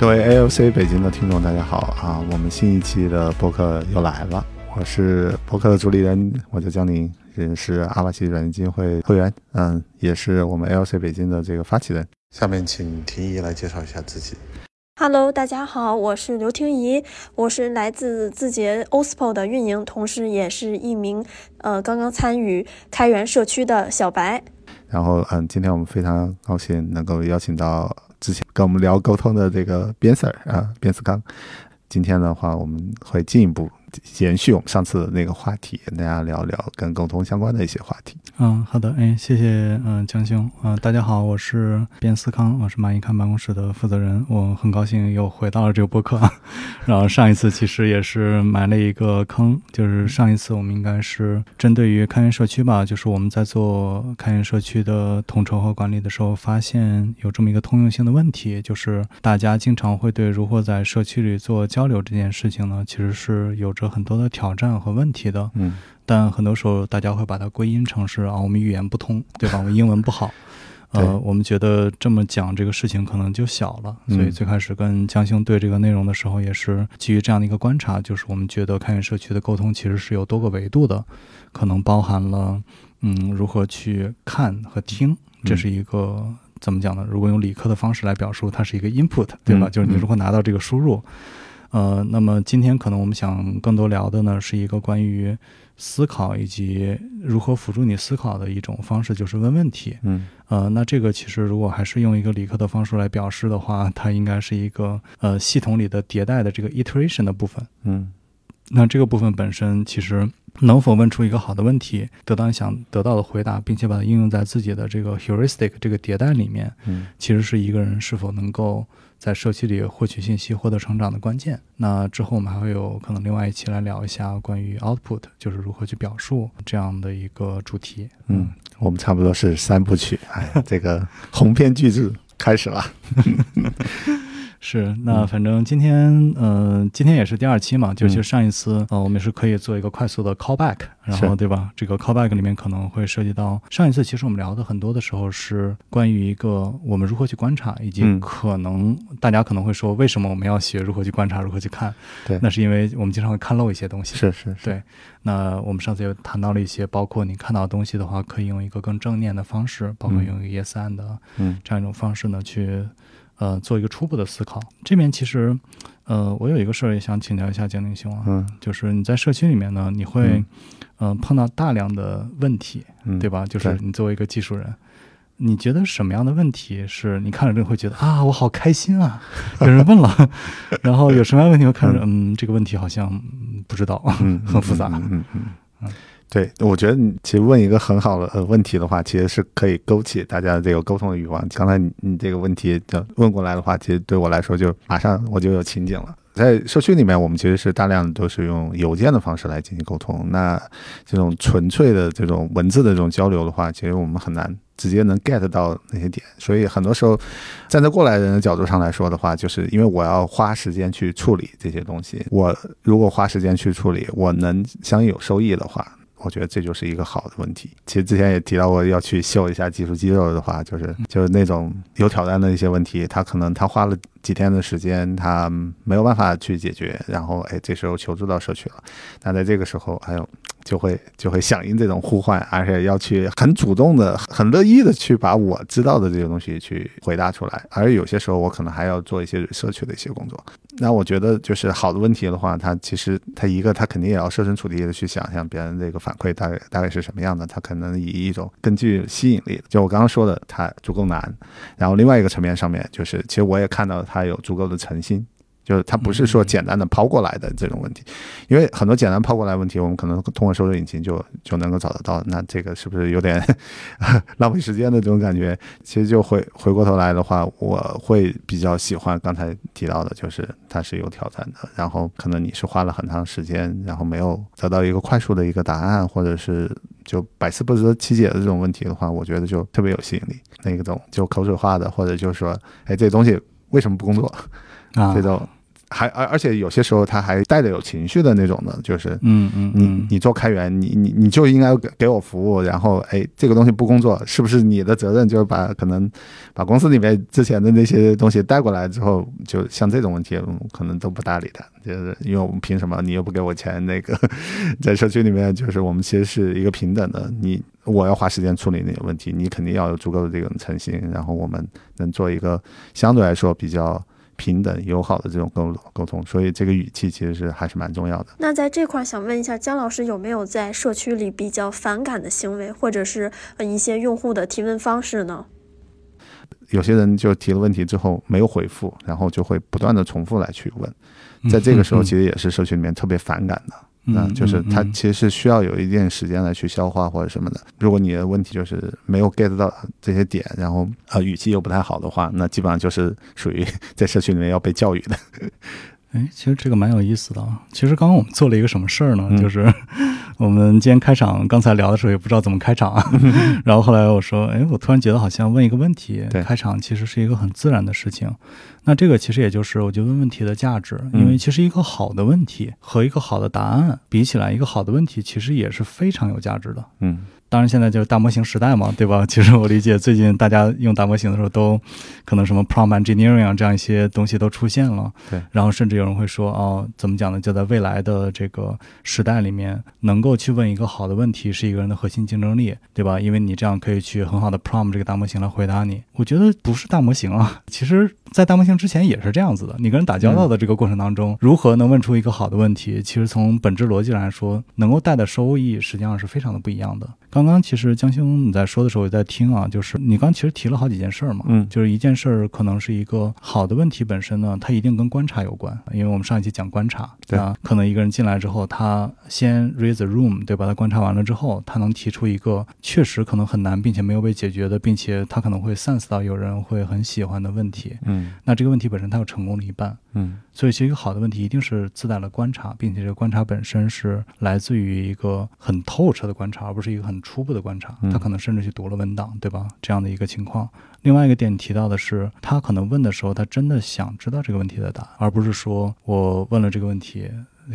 各位 AOC 北京的听众，大家好啊！我们新一期的播客又来了，我是播客的主理人，我叫江宁，也是阿瓦奇软件基金会会员，嗯，也是我们 AOC 北京的这个发起人。下面请婷宜来介绍一下自己。Hello，大家好，我是刘婷宜，我是来自字节 OSPO 的运营，同时也是一名呃刚刚参与开源社区的小白。然后嗯，今天我们非常高兴能够邀请到之前跟我们聊沟通的这个边 Sir 啊，边思刚。今天的话，我们会进一步。延续我们上次的那个话题，跟大家聊聊跟沟通相关的一些话题。嗯，好的，哎，谢谢，嗯，江兄，嗯，大家好，我是边思康，我是蚂蚁看办公室的负责人，我很高兴又回到了这个播客。然后上一次其实也是埋了一个坑，就是上一次我们应该是针对于开源社区吧，就是我们在做开源社区的统筹和管理的时候，发现有这么一个通用性的问题，就是大家经常会对如何在社区里做交流这件事情呢，其实是有。着很多的挑战和问题的，嗯，但很多时候大家会把它归因成是啊，我们语言不通，对吧？我们英文不好，呃，我们觉得这么讲这个事情可能就小了。所以最开始跟江兴对这个内容的时候，也是基于这样的一个观察，就是我们觉得开源社区的沟通其实是有多个维度的，可能包含了嗯，如何去看和听，这是一个怎么讲呢？如果用理科的方式来表述，它是一个 input，对吧？就是你如何拿到这个输入。呃，那么今天可能我们想更多聊的呢，是一个关于思考以及如何辅助你思考的一种方式，就是问问题。嗯，呃，那这个其实如果还是用一个理科的方式来表示的话，它应该是一个呃系统里的迭代的这个 iteration 的部分。嗯，那这个部分本身其实能否问出一个好的问题，得到你想得到的回答，并且把它应用在自己的这个 heuristic 这个迭代里面，嗯，其实是一个人是否能够。在社区里获取信息、获得成长的关键。那之后我们还会有可能另外一期来聊一下关于 output，就是如何去表述这样的一个主题。嗯，我们差不多是三部曲，哎，这个鸿篇巨制开始了。是，那反正今天，嗯，今天也是第二期嘛，就是上一次，呃，我们是可以做一个快速的 callback，然后对吧？这个 callback 里面可能会涉及到上一次，其实我们聊的很多的时候是关于一个我们如何去观察，以及可能大家可能会说，为什么我们要学如何去观察，如何去看？对，那是因为我们经常会看漏一些东西。是是是，对。那我们上次也谈到了一些，包括你看到的东西的话，可以用一个更正念的方式，包括用一个 yes and 嗯这样一种方式呢去。呃，做一个初步的思考。这边其实，呃，我有一个事儿也想请教一下江林兄啊，嗯，就是你在社区里面呢，你会，呃，碰到大量的问题，对吧？就是你作为一个技术人，你觉得什么样的问题是你看着这个会觉得 啊，我好开心啊，有人问了，然后有什么样的问题我看着，嗯，这个问题好像不知道，很复杂，嗯嗯嗯。对，我觉得你其实问一个很好的呃问题的话，其实是可以勾起大家的这个沟通的欲望。刚才你你这个问题的问过来的话，其实对我来说就马上我就有情景了。在社区里面，我们其实是大量都是用邮件的方式来进行沟通。那这种纯粹的这种文字的这种交流的话，其实我们很难直接能 get 到那些点。所以很多时候，站在过来人的角度上来说的话，就是因为我要花时间去处理这些东西。我如果花时间去处理，我能相应有收益的话。我觉得这就是一个好的问题。其实之前也提到过，要去秀一下技术肌肉的话，就是就是那种有挑战的一些问题，他可能他花了几天的时间，他没有办法去解决，然后哎，这时候求助到社区了。那在这个时候，还有。就会就会响应这种呼唤，而且要去很主动的、很乐意的去把我知道的这些东西去回答出来。而有些时候，我可能还要做一些社区的一些工作。那我觉得，就是好的问题的话，他其实他一个，他肯定也要设身处地的去想象别人这个反馈大概大概是什么样的。他可能以一种更具吸引力，就我刚刚说的，它足够难。然后另外一个层面上面，就是其实我也看到它有足够的诚心。就是它不是说简单的抛过来的这种问题，因为很多简单抛过来问题，我们可能通过搜索引擎就就能够找得到。那这个是不是有点 浪费时间的这种感觉？其实就回回过头来的话，我会比较喜欢刚才提到的，就是它是有挑战的。然后可能你是花了很长时间，然后没有得到一个快速的一个答案，或者是就百思不得其解的这种问题的话，我觉得就特别有吸引力。那个种就口水化的，或者就是说，哎，这东西为什么不工作？啊，这种。还而而且有些时候他还带着有情绪的那种的，就是嗯嗯，你你做开源，你你你就应该给给我服务，然后哎，这个东西不工作，是不是你的责任？就是把可能把公司里面之前的那些东西带过来之后，就像这种问题，可能都不搭理他，就是因为我们凭什么你又不给我钱？那个 在社区里面，就是我们其实是一个平等的，你我要花时间处理那些问题，你肯定要有足够的这种诚信，然后我们能做一个相对来说比较。平等友好的这种沟沟通，所以这个语气其实是还是蛮重要的。那在这块想问一下姜老师，有没有在社区里比较反感的行为，或者是一些用户的提问方式呢？有些人就提了问题之后没有回复，然后就会不断的重复来去问，在这个时候其实也是社区里面特别反感的。嗯，就是它其实是需要有一定时间来去消化或者什么的。如果你的问题就是没有 get 到这些点，然后呃语气又不太好的话，那基本上就是属于 在社区里面要被教育的。哎，其实这个蛮有意思的啊。其实刚刚我们做了一个什么事儿呢？就是 我们今天开场刚才聊的时候也不知道怎么开场，然后后来我说，哎，我突然觉得好像问一个问题，开场其实是一个很自然的事情。那这个其实也就是我觉得问问题的价值，因为其实一个好的问题和一个好的答案比起来，一个好的问题其实也是非常有价值的。嗯。当然，现在就是大模型时代嘛，对吧？其实我理解，最近大家用大模型的时候，都可能什么 prompt engineering 啊这样一些东西都出现了。对。然后甚至有人会说，哦，怎么讲呢？就在未来的这个时代里面，能够去问一个好的问题，是一个人的核心竞争力，对吧？因为你这样可以去很好的 prompt 这个大模型来回答你。我觉得不是大模型啊，其实。在大模型之前也是这样子的。你跟人打交道的这个过程当中，如何能问出一个好的问题？其实从本质逻辑来说，能够带的收益实际上是非常的不一样的。刚刚其实江兄你在说的时候也在听啊，就是你刚其实提了好几件事儿嘛，嗯，就是一件事儿可能是一个好的问题本身呢，它一定跟观察有关，因为我们上一期讲观察，对。啊，可能一个人进来之后，他先 raise the room，对吧？他观察完了之后，他能提出一个确实可能很难并且没有被解决的，并且他可能会 sense 到有人会很喜欢的问题，嗯，那这个问题本身他有成功的一半，嗯，所以其实一个好的问题一定是自带了观察，并且这个观察本身是来自于一个很透彻的观察，而不是一个很初步的观察。他可能甚至去读了文档，对吧？这样的一个情况。另外一个点提到的是，他可能问的时候，他真的想知道这个问题的答案，而不是说我问了这个问题。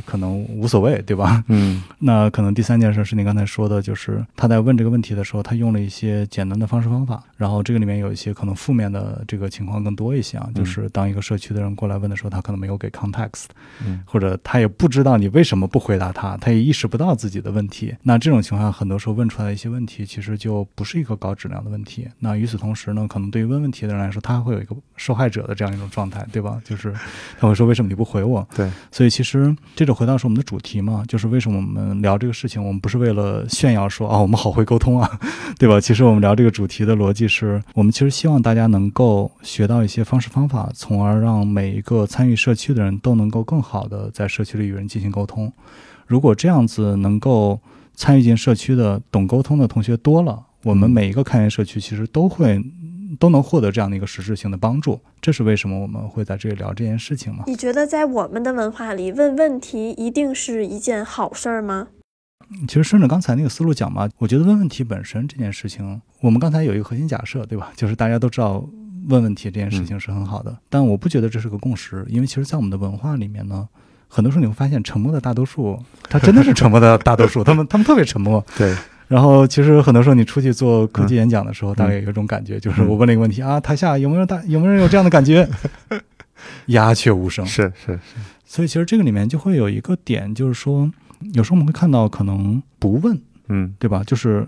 可能无所谓，对吧？嗯，那可能第三件事是你刚才说的，就是他在问这个问题的时候，他用了一些简单的方式方法，然后这个里面有一些可能负面的这个情况更多一些啊，就是当一个社区的人过来问的时候，他可能没有给 context，嗯，或者他也不知道你为什么不回答他，他也意识不到自己的问题。那这种情况，很多时候问出来的一些问题，其实就不是一个高质量的问题。那与此同时呢，可能对于问问题的人来说，他会有一个受害者的这样一种状态，对吧？就是他会说为什么你不回我？对，所以其实这接着回到是我们的主。题嘛，就是为什么我们聊这个事情，我们不是为了炫耀说啊，我们好会沟通啊，对吧？其实我们聊这个主题的逻辑是，我们其实希望大家能够学到一些方式方法，从而让每一个参与社区的人都能够更好的在社区里与人进行沟通。如果这样子能够参与进社区的、懂沟通的同学多了，我们每一个开源社区其实都会。都能获得这样的一个实质性的帮助，这是为什么我们会在这里聊这件事情吗？你觉得在我们的文化里，问问题一定是一件好事儿吗？其实顺着刚才那个思路讲嘛，我觉得问问题本身这件事情，我们刚才有一个核心假设，对吧？就是大家都知道问问题这件事情是很好的，但我不觉得这是个共识，因为其实，在我们的文化里面呢，很多时候你会发现，沉默的大多数，他真的是沉默的大多数，他们他们特别沉默，对。然后，其实很多时候你出去做科技演讲的时候，大概有一种感觉，就是我问了一个问题啊，台下有没有大有没有人有这样的感觉？鸦雀无声。是是是。所以其实这个里面就会有一个点，就是说，有时候我们会看到可能不问，嗯，对吧？就是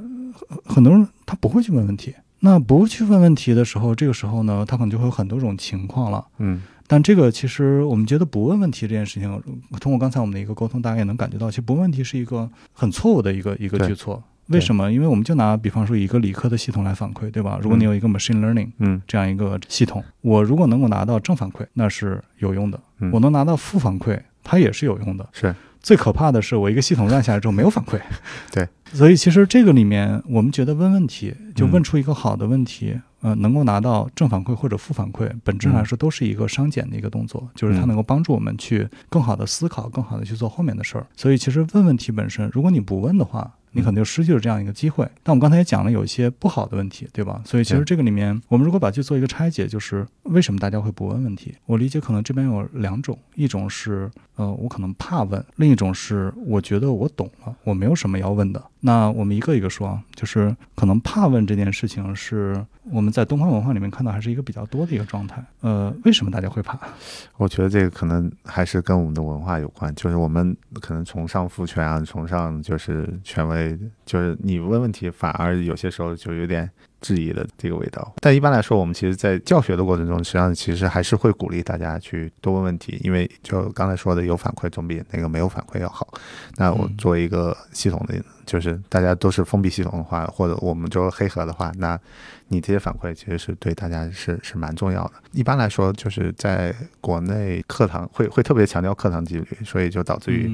很多人他不会去问问题。那不去问问题的时候，这个时候呢，他可能就会有很多种情况了。嗯。但这个其实我们觉得不问问题这件事情，通过刚才我们的一个沟通，大家也能感觉到，其实不问问题是一个很错误的一个一个举措。为什么？因为我们就拿比方说一个理科的系统来反馈，对吧？如果你有一个 machine learning，嗯，这样一个系统，我如果能够拿到正反馈，那是有用的；我能拿到负反馈，它也是有用的。是最可怕的是，我一个系统烂下来之后没有反馈。对，所以其实这个里面，我们觉得问问题，就问出一个好的问题，呃，能够拿到正反馈或者负反馈，本质上来说都是一个商检的一个动作，就是它能够帮助我们去更好的思考，更好的去做后面的事儿。所以其实问问题本身，如果你不问的话，你可能就失去了这样一个机会。但我们刚才也讲了有一些不好的问题，对吧？所以其实这个里面，我们如果把去做一个拆解，就是为什么大家会不问问题？我理解可能这边有两种，一种是呃我可能怕问，另一种是我觉得我懂了，我没有什么要问的。那我们一个一个说啊，就是可能怕问这件事情是我们在东方文化里面看到还是一个比较多的一个状态。呃，为什么大家会怕？我觉得这个可能还是跟我们的文化有关，就是我们可能崇尚父权啊，崇尚就是权威，就是你问问题反而有些时候就有点质疑的这个味道。但一般来说，我们其实，在教学的过程中，实际上其实还是会鼓励大家去多问问题，因为就刚才说的，有反馈总比那个没有反馈要好。那我作为一个系统的。就是大家都是封闭系统的话，或者我们就黑盒的话，那你这些反馈其实是对大家是是蛮重要的。一般来说，就是在国内课堂会会 特别强调课堂纪律，所以就导致于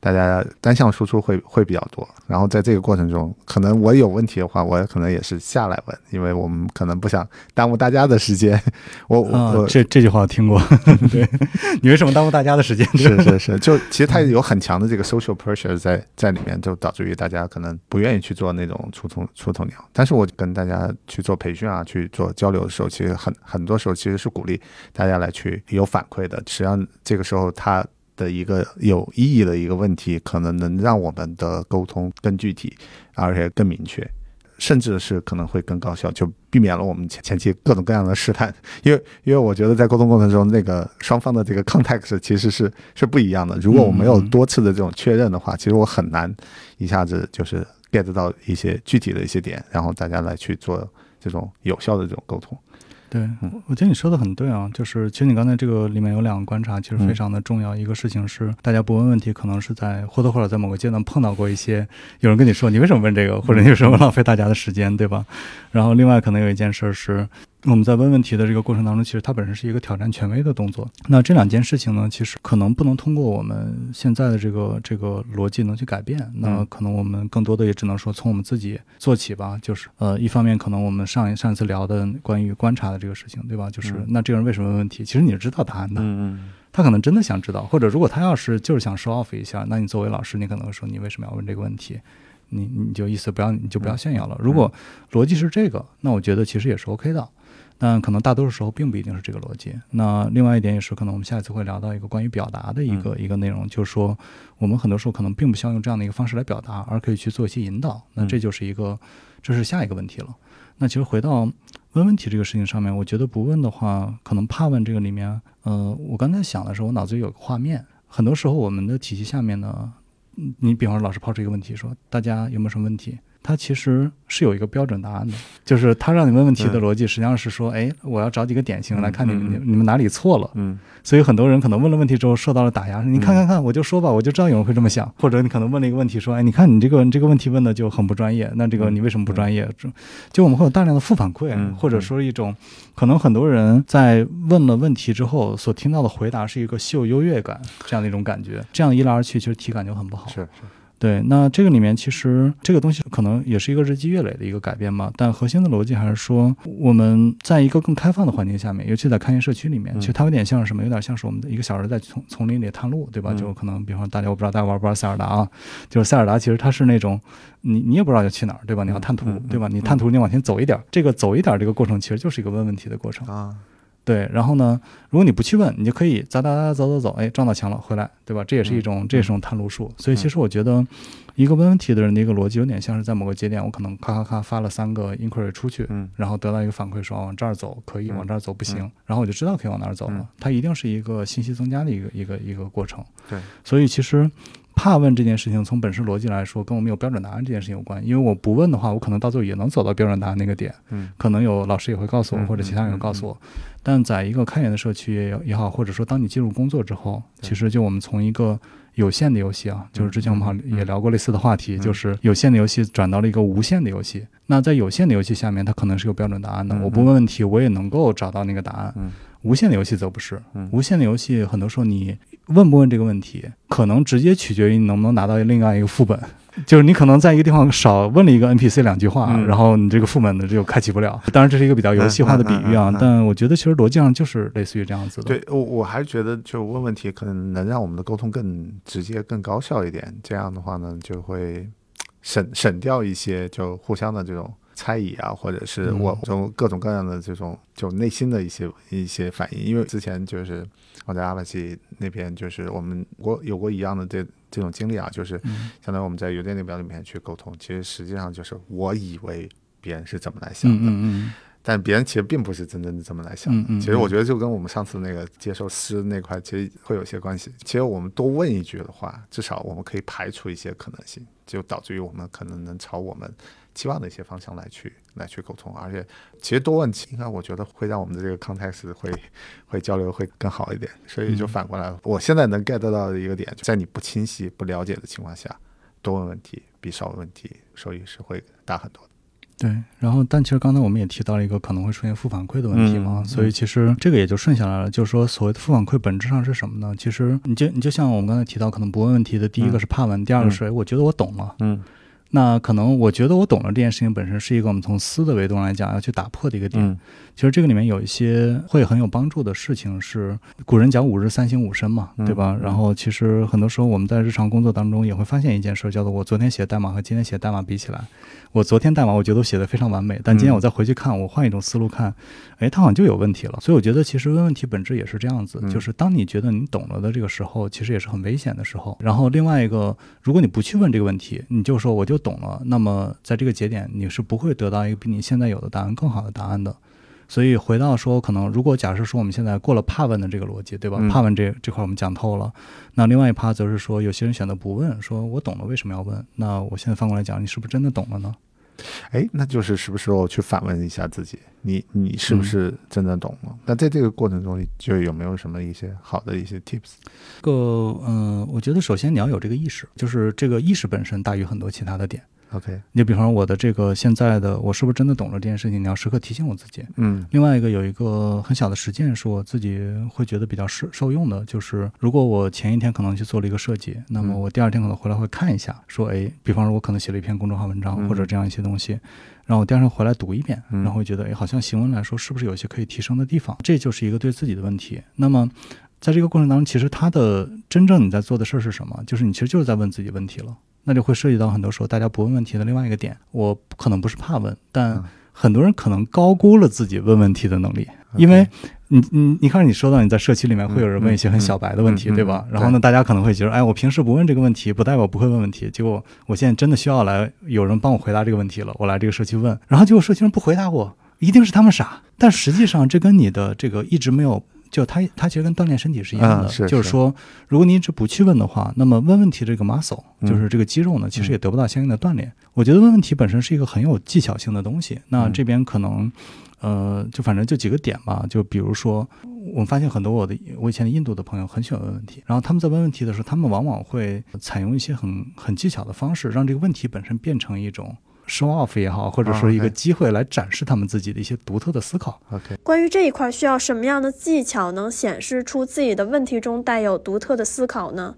大家单向输出会会比较多。然后在这个过程中，可能我有问题的话，我可能也是下来问，因为我们可能不想耽误大家的时间。我我这这句话我听过，对你为什么耽误大家的时间？是是是，就其实它有很强的这个 social pressure 在在里面，就导致于。大家可能不愿意去做那种出头出头鸟，但是我跟大家去做培训啊，去做交流的时候，其实很很多时候其实是鼓励大家来去有反馈的。实际上这个时候他的一个有意义的一个问题，可能能让我们的沟通更具体，而且更明确。甚至是可能会更高效，就避免了我们前前期各种各样的试探。因为因为我觉得在沟通过程中，那个双方的这个 context 其实是是不一样的。如果我没有多次的这种确认的话，其实我很难一下子就是 get 到一些具体的一些点，然后大家来去做这种有效的这种沟通。对，我觉得你说的很对啊，就是其实你刚才这个里面有两个观察，其实非常的重要。一个事情是，大家不问问题，可能是在或多或少在某个阶段碰到过一些有人跟你说，你为什么问这个，或者你为什么浪费大家的时间，对吧？然后另外可能有一件事是。我们在问问题的这个过程当中，其实它本身是一个挑战权威的动作。那这两件事情呢，其实可能不能通过我们现在的这个这个逻辑能去改变。那可能我们更多的也只能说从我们自己做起吧。就是呃，一方面可能我们上一上一次聊的关于观察的这个事情，对吧？就是那这个人为什么问问题？其实你是知道答案的。嗯嗯。他可能真的想知道，或者如果他要是就是想 show off 一下，那你作为老师，你可能说你为什么要问这个问题？你你就意思不要你就不要炫耀了。如果逻辑是这个，那我觉得其实也是 OK 的。但可能大多数时候并不一定是这个逻辑。那另外一点也是，可能我们下一次会聊到一个关于表达的一个一个内容，就是说我们很多时候可能并不需要用这样的一个方式来表达，而可以去做一些引导。那这就是一个，这是下一个问题了。那其实回到问问题这个事情上面，我觉得不问的话，可能怕问这个里面，呃，我刚才想的时候，我脑子里有个画面。很多时候我们的体系下面呢，你比方说老师抛出一个问题，说大家有没有什么问题？它其实是有一个标准答案的，就是他让你问问题的逻辑，实际上是说，哎，我要找几个典型来看你们你们哪里错了。嗯，所以很多人可能问了问题之后受到了打压，你看看看，我就说吧，我就知道有人会这么想。或者你可能问了一个问题，说，哎，你看你这个这个问题问的就很不专业，那这个你为什么不专业？就就我们会有大量的负反馈，或者说一种可能很多人在问了问题之后所听到的回答是一个秀优越感这样的一种感觉，这样一来二去，其实体感就很不好。是是。对，那这个里面其实这个东西可能也是一个日积月累的一个改变嘛，但核心的逻辑还是说，我们在一个更开放的环境下面，尤其在开源社区里面，其实它有点像什么？有点像是我们的一个小人在丛丛林里探路，对吧？就可能，比方说大家我不知道大家玩不玩塞尔达啊？就是塞尔达其实它是那种，你你也不知道要去哪儿，对吧？你要探图，对吧？你探图你往前走一点，这个走一点这个过程其实就是一个问问题的过程啊。对，然后呢？如果你不去问，你就可以咋咋咋走走走，哎，撞到墙了，回来，对吧？这也是一种，这也是种探路术。所以其实我觉得，一个问问题的人的一个逻辑，有点像是在某个节点，我可能咔咔咔发了三个 inquiry 出去，然后得到一个反馈说往这儿走可以，往这儿走不行，然后我就知道可以往哪儿走了。它一定是一个信息增加的一个一个一个过程。对，所以其实。怕问这件事情，从本身逻辑来说，跟我们有标准答案这件事情有关。因为我不问的话，我可能到最后也能走到标准答案那个点。嗯，可能有老师也会告诉我，或者其他人告诉我。但在一个开源的社区也也好，或者说当你进入工作之后，其实就我们从一个有限的游戏啊，就是之前我们好也聊过类似的话题，就是有限的游戏转到了一个无限的游戏。那在有限的游戏下面，它可能是有标准答案的。我不问问题，我也能够找到那个答案。无限的游戏则不是。无限的游戏很多时候你。问不问这个问题，可能直接取决于你能不能拿到另外一个副本。就是你可能在一个地方少问了一个 NPC 两句话，然后你这个副本呢就开启不了。当然这是一个比较游戏化的比喻啊，但我觉得其实逻辑上就是类似于这样子的。对我我还是觉得，就问问题可能能让我们的沟通更直接、更高效一点。这样的话呢，就会省省掉一些就互相的这种猜疑啊，或者是我从各种各样的这种就内心的一些一些反应。因为之前就是我在阿帕奇那边，就是我们我有过一样的这这种经历啊，就是相当于我们在邮件列表里面去沟通，其实实际上就是我以为别人是怎么来想的。嗯嗯。但别人其实并不是真正的这么来想的。其实我觉得就跟我们上次那个接受诗那块其实会有些关系。其实我们多问一句的话，至少我们可以排除一些可能性，就导致于我们可能能朝我们期望的一些方向来去来去沟通。而且其实多问，应该我觉得会让我们的这个 context 会会交流会更好一点。所以就反过来，我现在能 get 到的一个点，在你不清晰、不了解的情况下，多问问题比少问问题收益是会大很多。对，然后但其实刚才我们也提到了一个可能会出现负反馈的问题嘛，所以其实这个也就顺下来了，就是说所谓的负反馈本质上是什么呢？其实你就你就像我们刚才提到，可能不问问题的第一个是怕问，第二个是我觉得我懂了，嗯。那可能我觉得我懂了这件事情本身是一个我们从思的维度来讲要去打破的一个点。其实这个里面有一些会很有帮助的事情，是古人讲五日三省吾身嘛，对吧？然后其实很多时候我们在日常工作当中也会发现一件事，叫做我昨天写代码和今天写代码比起来，我昨天代码我觉得我写的非常完美，但今天我再回去看，我换一种思路看，哎，它好像就有问题了。所以我觉得其实问问题本质也是这样子，就是当你觉得你懂了的这个时候，其实也是很危险的时候。然后另外一个，如果你不去问这个问题，你就说我就懂了，那么在这个节点你是不会得到一个比你现在有的答案更好的答案的。所以回到说，可能如果假设说我们现在过了怕问的这个逻辑，对吧？怕问这这块我们讲透了，那另外一趴则是说，有些人选择不问，说我懂了，为什么要问？那我现在反过来讲，你是不是真的懂了呢？哎，那就是是不是我去反问一下自己，你你是不是真的懂了？那在这个过程中，就有没有什么一些好的一些 tips？个嗯，我觉得首先你要有这个意识，就是这个意识本身大于很多其他的点。OK，你比方说我的这个现在的我是不是真的懂了这件事情？你要时刻提醒我自己。嗯，另外一个有一个很小的实践是我自己会觉得比较受受用的，就是如果我前一天可能去做了一个设计，那么我第二天可能回来会看一下，说哎，比方说我可能写了一篇公众号文章或者这样一些东西，然后我第二天回来读一遍，然后会觉得哎，好像行文来说是不是有些可以提升的地方？这就是一个对自己的问题。那么在这个过程当中，其实他的真正你在做的事儿是什么？就是你其实就是在问自己问题了。那就会涉及到很多时候大家不问问题的另外一个点。我可能不是怕问，但很多人可能高估了自己问问题的能力。因为你你你看，你说到你在社区里面会有人问一些很小白的问题，对吧？然后呢，大家可能会觉得，哎，我平时不问这个问题，不代表不会问问题。结果我现在真的需要来有人帮我回答这个问题了，我来这个社区问，然后结果社区人不回答我，一定是他们傻。但实际上，这跟你的这个一直没有。就它，它其实跟锻炼身体是一样的，就是说，如果你一直不去问的话，那么问问题这个 muscle，就是这个肌肉呢，其实也得不到相应的锻炼。我觉得问问题本身是一个很有技巧性的东西。那这边可能，呃，就反正就几个点吧。就比如说，我们发现很多我的我以前的印度的朋友很喜欢问问题，然后他们在问问题的时候，他们往往会采用一些很很技巧的方式，让这个问题本身变成一种。Show off 也好，或者说一个机会来展示他们自己的一些独特的思考。OK，关于这一块需要什么样的技巧能显示出自己的问题中带有独特的思考呢？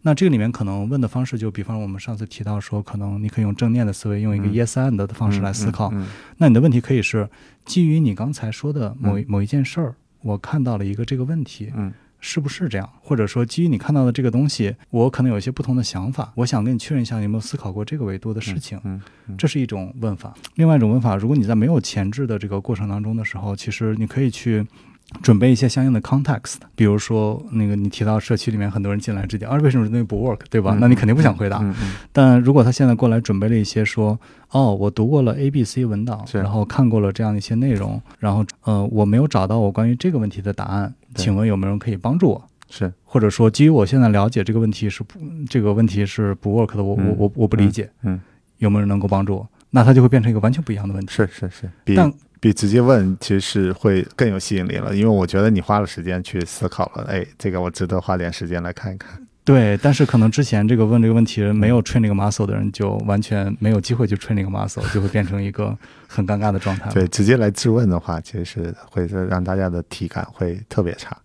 那这个里面可能问的方式，就比方我们上次提到说，可能你可以用正念的思维，用一个 yes and 的方式来思考。那你的问题可以是基于你刚才说的某某一件事儿，我看到了一个这个问题。嗯。是不是这样？或者说，基于你看到的这个东西，我可能有一些不同的想法。我想跟你确认一下，有没有思考过这个维度的事情？嗯，这是一种问法。另外一种问法，如果你在没有前置的这个过程当中的时候，其实你可以去。准备一些相应的 context，比如说那个你提到社区里面很多人进来之点，啊，为什么这东西不 work，对吧？那你肯定不想回答。但如果他现在过来准备了一些说，哦，我读过了 A、B、C 文档，然后看过了这样一些内容，然后呃，我没有找到我关于这个问题的答案，请问有没有人可以帮助我？是，或者说基于我现在了解这个问题是不这个问题是不 work 的，我我我我不理解，嗯，有没有人能够帮助我？那它就会变成一个完全不一样的问题。是是是，但。比直接问其实是会更有吸引力了，因为我觉得你花了时间去思考了，哎，这个我值得花点时间来看一看。对，但是可能之前这个问这个问题没有 train 那个 muscle 的人，就完全没有机会去 train 那个 muscle，就会变成一个很尴尬的状态。对，直接来质问的话，其实是会让大家的体感会特别差。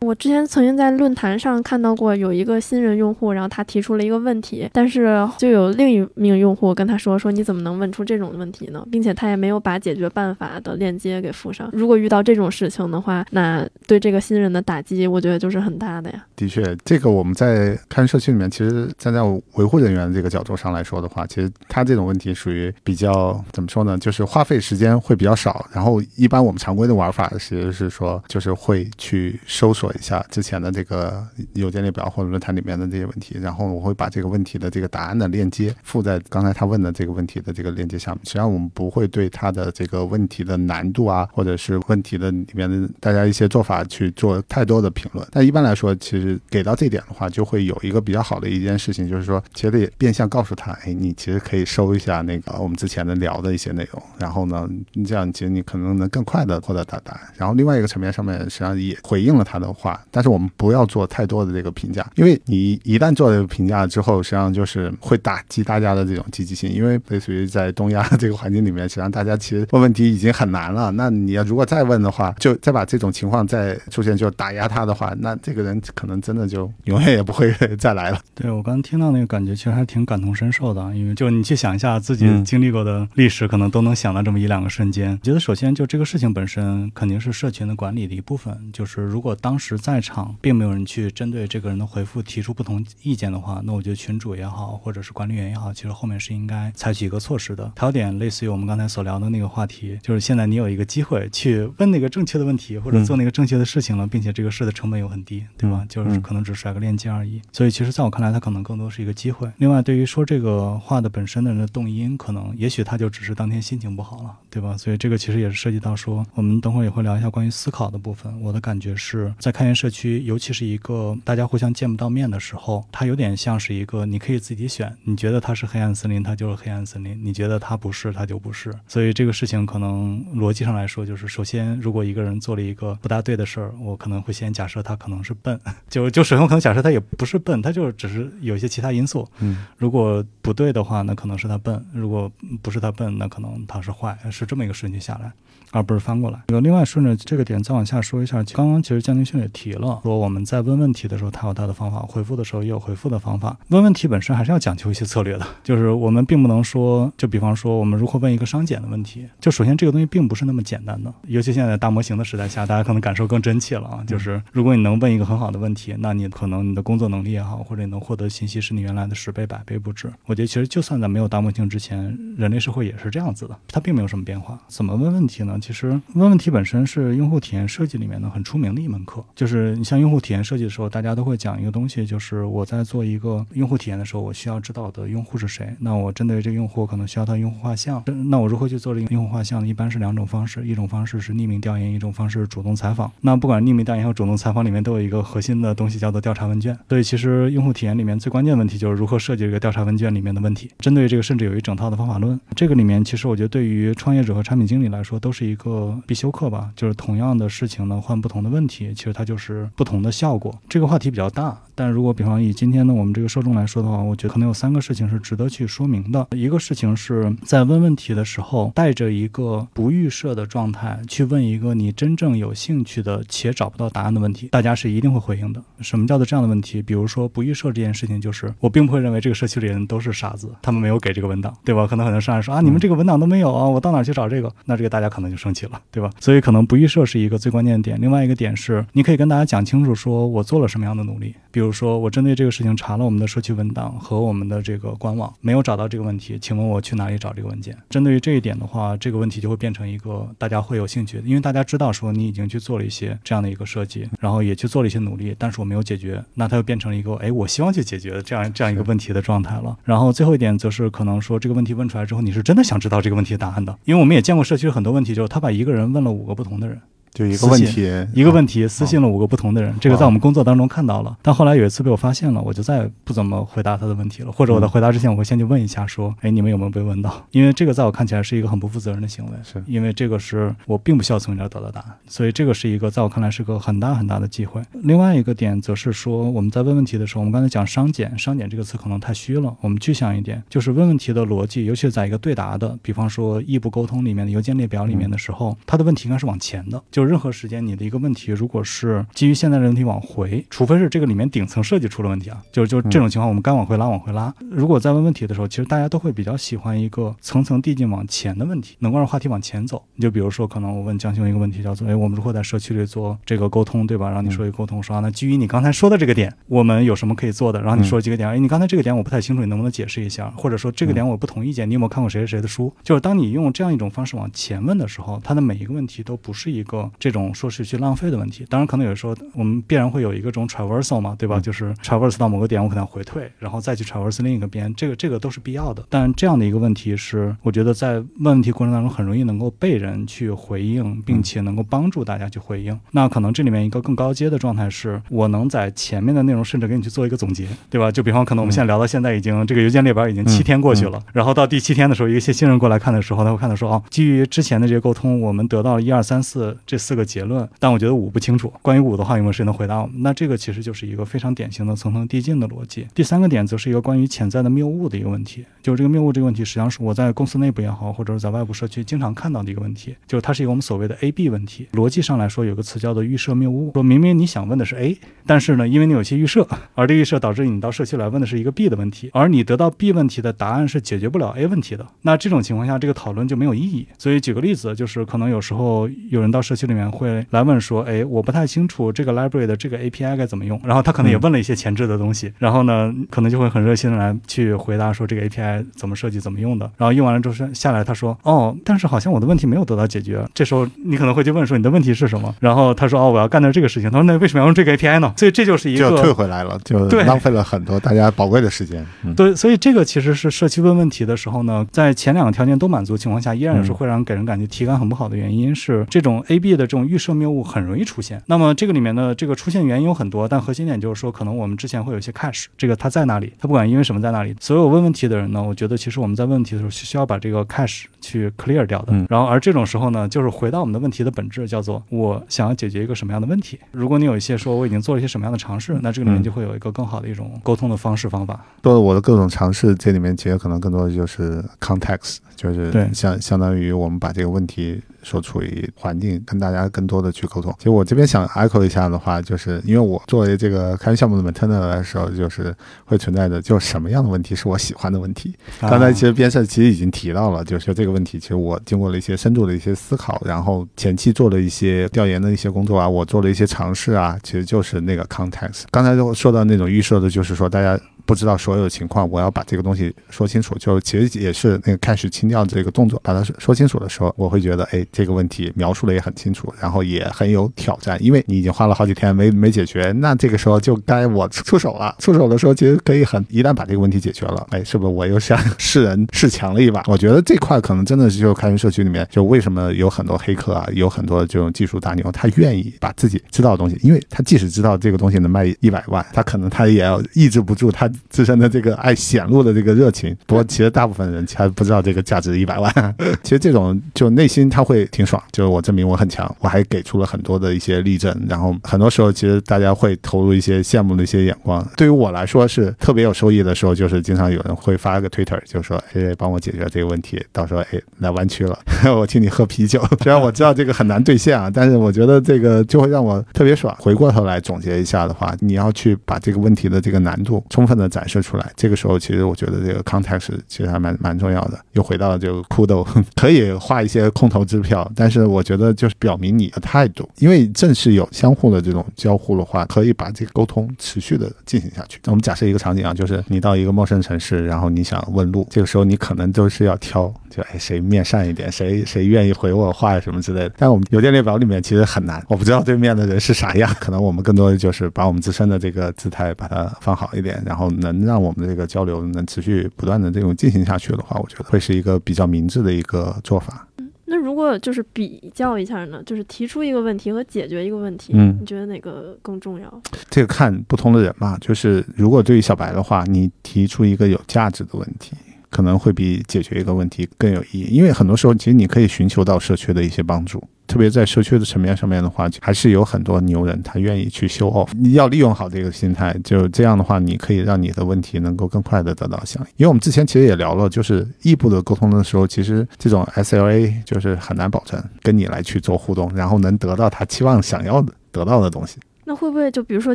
我之前曾经在论坛上看到过有一个新人用户，然后他提出了一个问题，但是就有另一名用户跟他说：“说你怎么能问出这种问题呢？并且他也没有把解决办法的链接给附上。如果遇到这种事情的话，那对这个新人的打击，我觉得就是很大的呀。的确，这个我们在开源社区里面，其实站在维护人员这个角度上来说的话，其实他这种问题属于比较怎么说呢？就是花费时间会比较少。然后一般我们常规的玩法其实是说，就是会去搜索。我一下之前的这个邮件列表或者论坛里面的这些问题，然后我会把这个问题的这个答案的链接附在刚才他问的这个问题的这个链接下面。实际上我们不会对他的这个问题的难度啊，或者是问题的里面的大家一些做法去做太多的评论。但一般来说，其实给到这点的话，就会有一个比较好的一件事情，就是说，其实也变相告诉他，哎，你其实可以收一下那个我们之前的聊的一些内容，然后呢，这样其实你可能能更快的获得答案。然后另外一个层面上面，实际上也回应了他的。话，但是我们不要做太多的这个评价，因为你一旦做这个评价之后，实际上就是会打击大家的这种积极性。因为类似于在东亚这个环境里面，实际上大家其实问问题已经很难了。那你要如果再问的话，就再把这种情况再出现，就打压他的话，那这个人可能真的就永远也不会 再来了。对我刚刚听到那个感觉，其实还挺感同身受的。因为就你去想一下自己经历过的历史，可能都能想到这么一两个瞬间。我觉得首先就这个事情本身肯定是社群的管理的一部分。就是如果当时在场，并没有人去针对这个人的回复提出不同意见的话，那我觉得群主也好，或者是管理员也好，其实后面是应该采取一个措施的。还有点类似于我们刚才所聊的那个话题，就是现在你有一个机会去问那个正确的问题，或者做那个正确的事情了，并且这个事的成本又很低，对吧？就是可能只甩个链接而已。所以其实在我看来，它可能更多是一个机会。另外，对于说这个话的本身的人的动因，可能也许他就只是当天心情不好了，对吧？所以这个其实也是涉及到说，我们等会儿也会聊一下关于思考的部分。我的感觉是在开源社区。尤其是一个大家互相见不到面的时候，它有点像是一个你可以自己选，你觉得它是黑暗森林，它就是黑暗森林；你觉得它不是，它就不是。所以这个事情可能逻辑上来说，就是首先，如果一个人做了一个不大对的事儿，我可能会先假设他可能是笨，就就首先可能假设他也不是笨，他就是只是有一些其他因素。嗯，如果不对的话，那可能是他笨；如果不是他笨，那可能他是坏，是这么一个顺序下来。而不是翻过来。另外，顺着这个点再往下说一下，刚刚其实江宁训也提了，说我们在问问题的时候，他有他的方法；回复的时候也有回复的方法。问问题本身还是要讲究一些策略的，就是我们并不能说，就比方说我们如何问一个商检的问题，就首先这个东西并不是那么简单的。尤其现在大模型的时代下，大家可能感受更真切了啊。就是如果你能问一个很好的问题，那你可能你的工作能力也好，或者你能获得信息是你原来的十倍、百倍不止。我觉得其实就算在没有大模型之前，人类社会也是这样子的，它并没有什么变化。怎么问问题呢？其实问问题。本身是用户体验设计里面的很出名的一门课，就是你像用户体验设计的时候，大家都会讲一个东西，就是我在做一个用户体验的时候，我需要知道的用户是谁。那我针对这个用户，可能需要他用户画像。那我如何去做这个用户画像？一般是两种方式，一种方式是匿名调研，一种方式是主动采访。那不管匿名调研和主动采访里面都有一个核心的东西，叫做调查问卷。所以其实用户体验里面最关键的问题就是如何设计这个调查问卷里面的问题。针对这个，甚至有一整套的方法论。这个里面其实我觉得对于创业者和产品经理来说都是一个必修课吧，就是同样的事情呢，换不同的问题，其实它就是不同的效果。这个话题比较大，但如果比方以今天的我们这个受众来说的话，我觉得可能有三个事情是值得去说明的。一个事情是在问问题的时候，带着一个不预设的状态去问一个你真正有兴趣的且找不到答案的问题，大家是一定会回应的。什么叫做这样的问题？比如说不预设这件事情，就是我并不会认为这个社区里人都是傻子，他们没有给这个文档，对吧？可能很多上来说啊，你们这个文档都没有啊，我到哪去找这个？那这个大家可能就生气了，对吧？所以可能不预设。是一个最关键的点。另外一个点是，你可以跟大家讲清楚，说我做了什么样的努力。比如比如说，我针对这个事情查了我们的社区文档和我们的这个官网，没有找到这个问题，请问我去哪里找这个文件？针对于这一点的话，这个问题就会变成一个大家会有兴趣的，因为大家知道说你已经去做了一些这样的一个设计，然后也去做了一些努力，但是我没有解决，那它又变成了一个哎，我希望去解决的这样这样一个问题的状态了。然后最后一点则是可能说这个问题问出来之后，你是真的想知道这个问题的答案的，因为我们也见过社区很多问题，就是他把一个人问了五个不同的人。就一个问题，一个问题，私信了五个不同的人，这个在我们工作当中看到了。但后来有一次被我发现了，我就再也不怎么回答他的问题了，或者我在回答之前，我会先去问一下，说，哎，你们有没有被问到？因为这个在我看起来是一个很不负责任的行为，是。因为这个是我并不需要从你这得到答案，所以这个是一个在我看来是个很大很大的机会。另外一个点则是说，我们在问问题的时候，我们刚才讲商检，商检这个词可能太虚了，我们具象一点，就是问问题的逻辑，尤其是在一个对答的，比方说异步沟通里面的邮件列表里面的时候，他的问题应该是往前的，就是就是任何时间你的一个问题，如果是基于现在的问题往回，除非是这个里面顶层设计出了问题啊，就就这种情况，我们该往回拉往回拉。如果在问问题的时候，其实大家都会比较喜欢一个层层递进往前的问题，能够让话题往前走。你就比如说，可能我问江兄一个问题，叫做：哎，我们如何在社区里做这个沟通，对吧？然后你说一个沟通，说啊那基于你刚才说的这个点，我们有什么可以做的？然后你说几个点，哎，你刚才这个点我不太清楚，你能不能解释一下？或者说这个点我不同意见，你有没有看过谁谁谁的书？就是当你用这样一种方式往前问的时候，它的每一个问题都不是一个这种说是去浪费的问题。当然，可能有时候我们必然会有一个种 traversal 嘛，对吧？就是 traverse 到某个点，我可能回退，然后再去 traverse 另一个边，这个这个都是必要的。但这样的一个问题是，我觉得在问问题过程当中很容易能够被人去回应，并且能够帮助大家去回应。那可能这里面一个更高阶的状态是，我能在前面的内容甚至给你去做一个总结，对吧？就比方可能我们现在聊到现在已经这个邮件列表已经七天过去了，然后到第七天的时候，一些新新人过来看的时候，他会看到说，哦，基于之前的这些沟通，我们得到了一二三四这这四个结论，但我觉得五不清楚。关于五的话，有没有谁能回答我们？那这个其实就是一个非常典型的层层递进的逻辑。第三个点则是一个关于潜在的谬误的一个问题，就是这个谬误这个问题，实际上是我在公司内部也好，或者是在外部社区经常看到的一个问题，就是它是一个我们所谓的 A B 问题。逻辑上来说，有个词叫做预设谬误，说明明你想问的是 A，但是呢，因为你有些预设，而这预设导致你到社区来问的是一个 B 的问题，而你得到 B 问题的答案是解决不了 A 问题的。那这种情况下，这个讨论就没有意义。所以举个例子，就是可能有时候有人到社区里面会来问说，哎，我不太清楚这个 library 的这个 API 该怎么用，然后他可能也问了一些前置的东西，然后呢，可能就会很热心的来去回答说这个 API 怎么设计、怎么用的。然后用完了之后下来，他说，哦，但是好像我的问题没有得到解决。这时候你可能会去问说，你的问题是什么？然后他说，哦，我要干的这个事情。他说，那为什么要用这个 API 呢？所以这就是一个就退回来了，就浪费了很多大家宝贵的时间。对，所以这个其实是社区问问题的时候呢，在前两个条件都满足情况下，依然是会让给人感觉体感很不好的原因是，这种 A B 的这种预设谬误很容易出现。那么这个里面的这个出现原因有很多，但核心点就是说，可能我们之前会有一些 cache，这个它在哪里？它不管因为什么在哪里。所有问问题的人呢，我觉得其实我们在问问题的时候需要把这个 cache 去 clear 掉的。然后而这种时候呢，就是回到我们的问题的本质，叫做我想要解决一个什么样的问题。如果你有一些说我已经做了一些什么样的尝试，那这个里面就会有一个更好的一种沟通的方式方法。做了我的各种尝试，这里面其实可能更多的就是 context，就是对相相当于我们把这个问题。所处于环境，跟大家更多的去沟通。其实我这边想 echo 一下的话，就是因为我作为这个开源项目的 maintainer 的时候，就是会存在的，就什么样的问题是我喜欢的问题。刚才其实边设其实已经提到了，就是这个问题，其实我经过了一些深度的一些思考，然后前期做了一些调研的一些工作啊，我做了一些尝试啊，其实就是那个 context。刚才就说到那种预设的，就是说大家。不知道所有的情况，我要把这个东西说清楚，就其实也是那个开始清掉这个动作，把它说清楚的时候，我会觉得，哎，这个问题描述的也很清楚，然后也很有挑战，因为你已经花了好几天没没解决，那这个时候就该我出手了。出手的时候，其实可以很，一旦把这个问题解决了，哎，是不是我又想世人示强了一把？我觉得这块可能真的是就开源社区里面，就为什么有很多黑客啊，有很多这种技术大牛，他愿意把自己知道的东西，因为他即使知道这个东西能卖一百万，他可能他也要抑制不住他自身的这个。爱显露的这个热情，不过其实大部分人还不知道这个价值一百万。其实这种就内心他会挺爽，就是我证明我很强，我还给出了很多的一些例证。然后很多时候，其实大家会投入一些羡慕的一些眼光。对于我来说是特别有收益的时候，就是经常有人会发个 Twitter，就说：“哎，帮我解决这个问题。”到时候哎来湾区了，我请你喝啤酒。虽然我知道这个很难兑现啊，但是我觉得这个就会让我特别爽。回过头来总结一下的话，你要去把这个问题的这个难度充分的展示出来。这个时候，其实我觉得这个 context 其实还蛮蛮重要的。又回到了这个酷豆，可以画一些空头支票，但是我觉得就是表明你的态度，因为正是有相互的这种交互的话，可以把这个沟通持续的进行下去。那我们假设一个场景啊，就是你到一个陌生城市，然后你想问路，这个时候你可能都是要挑，就哎谁面善一点，谁谁愿意回我话什么之类的。但我们邮件列表里面其实很难，我不知道对面的人是啥样，可能我们更多的就是把我们自身的这个姿态把它放好一点，然后能让我们的这个交流能持续不断的这种进行下去的话，我觉得会是一个比较明智的一个做法。嗯，那如果就是比较一下呢，就是提出一个问题和解决一个问题，嗯，你觉得哪个更重要？这个看不同的人嘛。就是如果对于小白的话，你提出一个有价值的问题，可能会比解决一个问题更有意义。因为很多时候，其实你可以寻求到社区的一些帮助。特别在社区的层面上面的话，还是有很多牛人他愿意去修 off。你要利用好这个心态，就这样的话，你可以让你的问题能够更快的得到响应。因为我们之前其实也聊了，就是异步的沟通的时候，其实这种 SLA 就是很难保证跟你来去做互动，然后能得到他期望想要的得到的东西。那会不会就比如说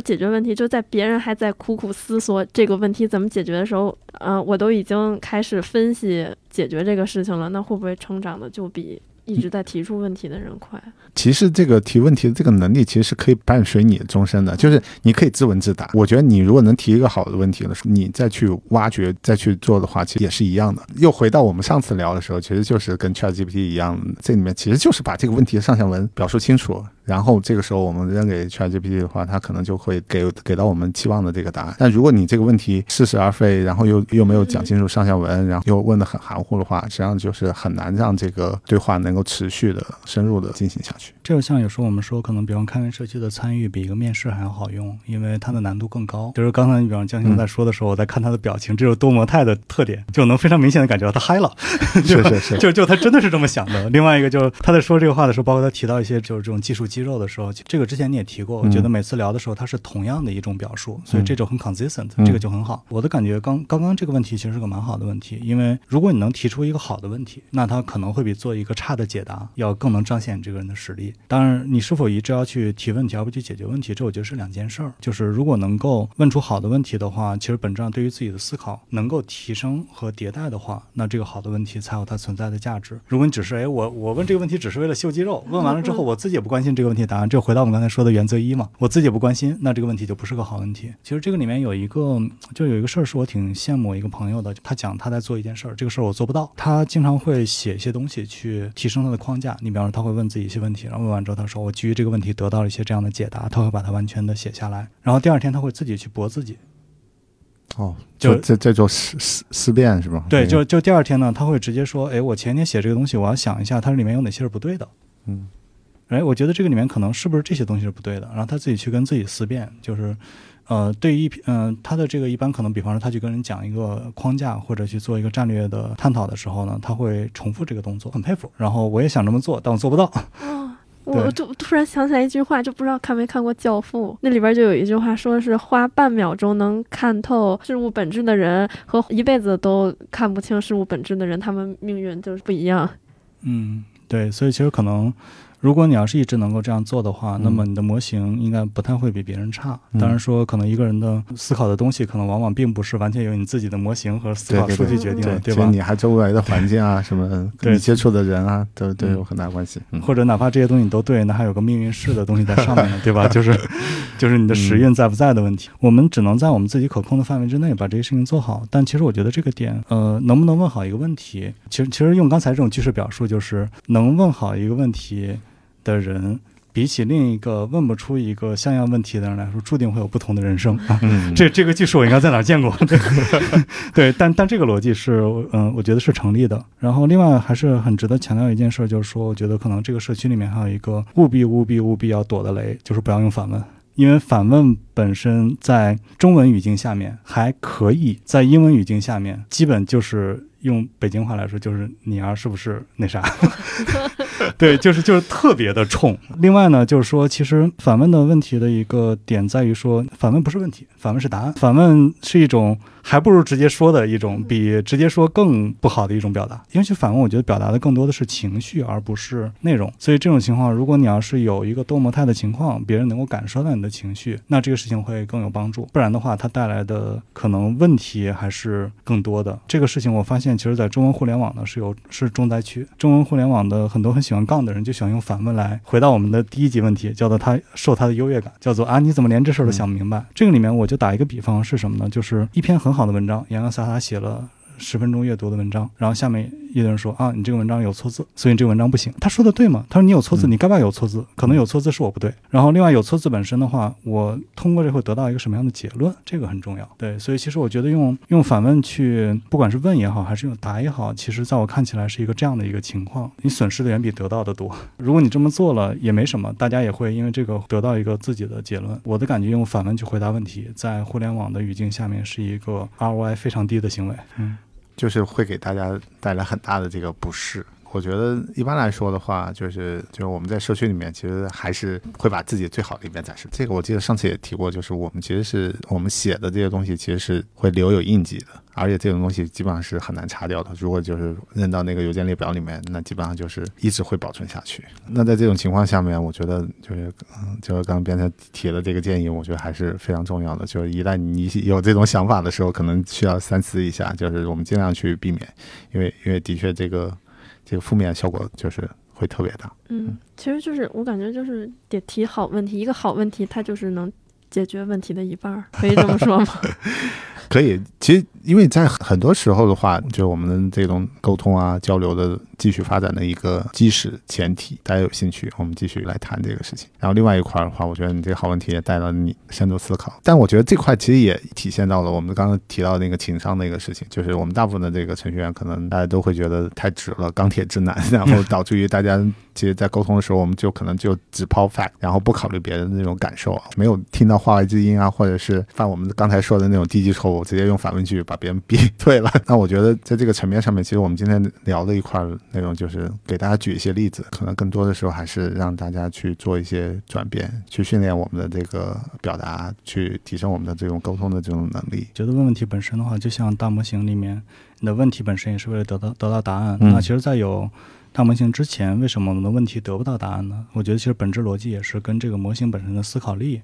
解决问题，就在别人还在苦苦思索这个问题怎么解决的时候，呃，我都已经开始分析解决这个事情了，那会不会成长的就比一直在提出问题的人快？其实这个提问题的这个能力，其实是可以伴随你终身的，就是你可以自问自答。我觉得你如果能提一个好的问题的时候，你再去挖掘、再去做的话，其实也是一样的。又回到我们上次聊的时候，其实就是跟 ChatGPT 一样，这里面其实就是把这个问题的上下文表述清楚。然后这个时候我们扔给 ChatGPT 的话，它可能就会给给到我们期望的这个答案。但如果你这个问题似是而非，然后又又没有讲清楚上下文，然后又问的很含糊的话，实际上就是很难让这个对话能够持续的、深入的进行下去。这就像有时候我们说，可能比方开源社区的参与比一个面试还要好用，因为它的难度更高。就是刚才你比方江星在说的时候，我在看他的表情，这是多模态的特点，就能非常明显的感觉到他嗨了，是是是，就就他真的是这么想的。另外一个就是他在说这个话的时候，包括他提到一些就是这种技术肌肉的时候。这个之前你也提过，我觉得每次聊的时候，它是同样的一种表述，所以这种很 consistent，这个就很好。我的感觉，刚刚刚这个问题其实是个蛮好的问题，因为如果你能提出一个好的问题，那它可能会比做一个差的解答要更能彰显你这个人的实力。当然，你是否一直要去提问题而不去解决问题，这我觉得是两件事儿。就是如果能够问出好的问题的话，其实本质上对于自己的思考能够提升和迭代的话，那这个好的问题才有它存在的价值。如果你只是哎我我问这个问题只是为了秀肌肉，问完了之后我自己也不关心这个问题答案，这回到我们刚才说的原则。一嘛，我自己也不关心，那这个问题就不是个好问题。其实这个里面有一个，就有一个事儿是我挺羡慕一个朋友的。他讲他在做一件事儿，这个事儿我做不到。他经常会写一些东西去提升他的框架。你比方说，他会问自己一些问题，然后问完之后，他说我基于这个问题得到了一些这样的解答，他会把它完全的写下来。然后第二天他会自己去驳自己。哦，就这这就思思思辨是吧？对，就就第二天呢，他会直接说，哎，我前天写这个东西，我要想一下它里面有哪些是不对的。嗯。哎，我觉得这个里面可能是不是这些东西是不对的，然后他自己去跟自己思辨，就是，呃，对于一嗯，他的这个一般可能，比方说他去跟人讲一个框架或者去做一个战略的探讨的时候呢，他会重复这个动作，很佩服。然后我也想这么做，但我做不到。哦，我突突然想起来一句话，就不知道看没看过《教父》，那里边就有一句话，说是花半秒钟能看透事物本质的人和一辈子都看不清事物本质的人，他们命运就是不一样。嗯，对，所以其实可能。如果你要是一直能够这样做的话，那么你的模型应该不太会比别人差。当然说，可能一个人的思考的东西，可能往往并不是完全由你自己的模型和思考数据决定的，对吧？你还周围的环境啊，什么你接触的人啊，都都有很大关系。或者哪怕这些东西你都对，那还有个命运式的东西在上面呢，对吧？就是就是你的时运在不在的问题。我们只能在我们自己可控的范围之内把这些事情做好。但其实我觉得这个点，呃，能不能问好一个问题？其实其实用刚才这种句式表述，就是能问好一个问题。的人比起另一个问不出一个像样问题的人来说，注定会有不同的人生啊！这这个技术我应该在哪见过？对，但但这个逻辑是，嗯，我觉得是成立的。然后另外还是很值得强调一件事，就是说，我觉得可能这个社区里面还有一个务必务必务必要躲的雷，就是不要用反问，因为反问本身在中文语境下面还可以，在英文语境下面基本就是。用北京话来说，就是你啊是不是那啥？对，就是就是特别的冲。另外呢，就是说，其实反问的问题的一个点在于说，反问不是问题，反问是答案。反问是一种。还不如直接说的一种，比直接说更不好的一种表达。因为去反问，我觉得表达的更多的是情绪，而不是内容。所以这种情况，如果你要是有一个多模态的情况，别人能够感受到你的情绪，那这个事情会更有帮助。不然的话，它带来的可能问题还是更多的。这个事情我发现，其实在中文互联网呢是有是重灾区。中文互联网的很多很喜欢杠的人，就喜欢用反问来回到我们的第一级问题，叫做他受他的优越感，叫做啊你怎么连这事儿都想不明白？这个里面我就打一个比方是什么呢？就是一篇很。好的文章，洋洋洒洒写了。十分钟阅读的文章，然后下面一个人说啊，你这个文章有错字，所以你这个文章不行。他说的对吗？他说你有错字，你该不该有错字？可能有错字是我不对。然后另外有错字本身的话，我通过这会得到一个什么样的结论？这个很重要。对，所以其实我觉得用用反问去，不管是问也好，还是用答也好，其实在我看起来是一个这样的一个情况，你损失的远比得到的多。如果你这么做了也没什么，大家也会因为这个得到一个自己的结论。我的感觉用反问去回答问题，在互联网的语境下面是一个 ROI 非常低的行为。嗯。就是会给大家带来很大的这个不适，我觉得一般来说的话，就是就是我们在社区里面，其实还是会把自己最好的一面展示。这个我记得上次也提过，就是我们其实是我们写的这些东西，其实是会留有印记的。而且这种东西基本上是很难擦掉的。如果就是扔到那个邮件列表里面，那基本上就是一直会保存下去。那在这种情况下面，我觉得就是，嗯，就是刚刚编才提了这个建议，我觉得还是非常重要的。就是一旦你有这种想法的时候，可能需要三思一下。就是我们尽量去避免，因为因为的确这个这个负面效果就是会特别大。嗯，其实就是我感觉就是得提好问题，一个好问题它就是能解决问题的一半儿，可以这么说吗？可以，其实因为在很多时候的话，就我们这种沟通啊、交流的继续发展的一个基石前提，大家有兴趣，我们继续来谈这个事情。然后另外一块的话，我觉得你这个好问题也带了你深度思考，但我觉得这块其实也体现到了我们刚刚提到那个情商的一个事情，就是我们大部分的这个程序员可能大家都会觉得太直了，钢铁直男，然后导致于大家其实，在沟通的时候，我们就可能就只抛 fact，然后不考虑别人的那种感受，没有听到话外之音啊，或者是犯我们刚才说的那种低级错误。直接用反问句把别人逼退了。那我觉得在这个层面上面，其实我们今天聊的一块内容就是给大家举一些例子，可能更多的时候还是让大家去做一些转变，去训练我们的这个表达，去提升我们的这种沟通的这种能力。觉得问问题本身的话，就像大模型里面，你的问题本身也是为了得到得到答案。那其实，在有大模型之前，为什么我们的问题得不到答案呢？我觉得其实本质逻辑也是跟这个模型本身的思考力。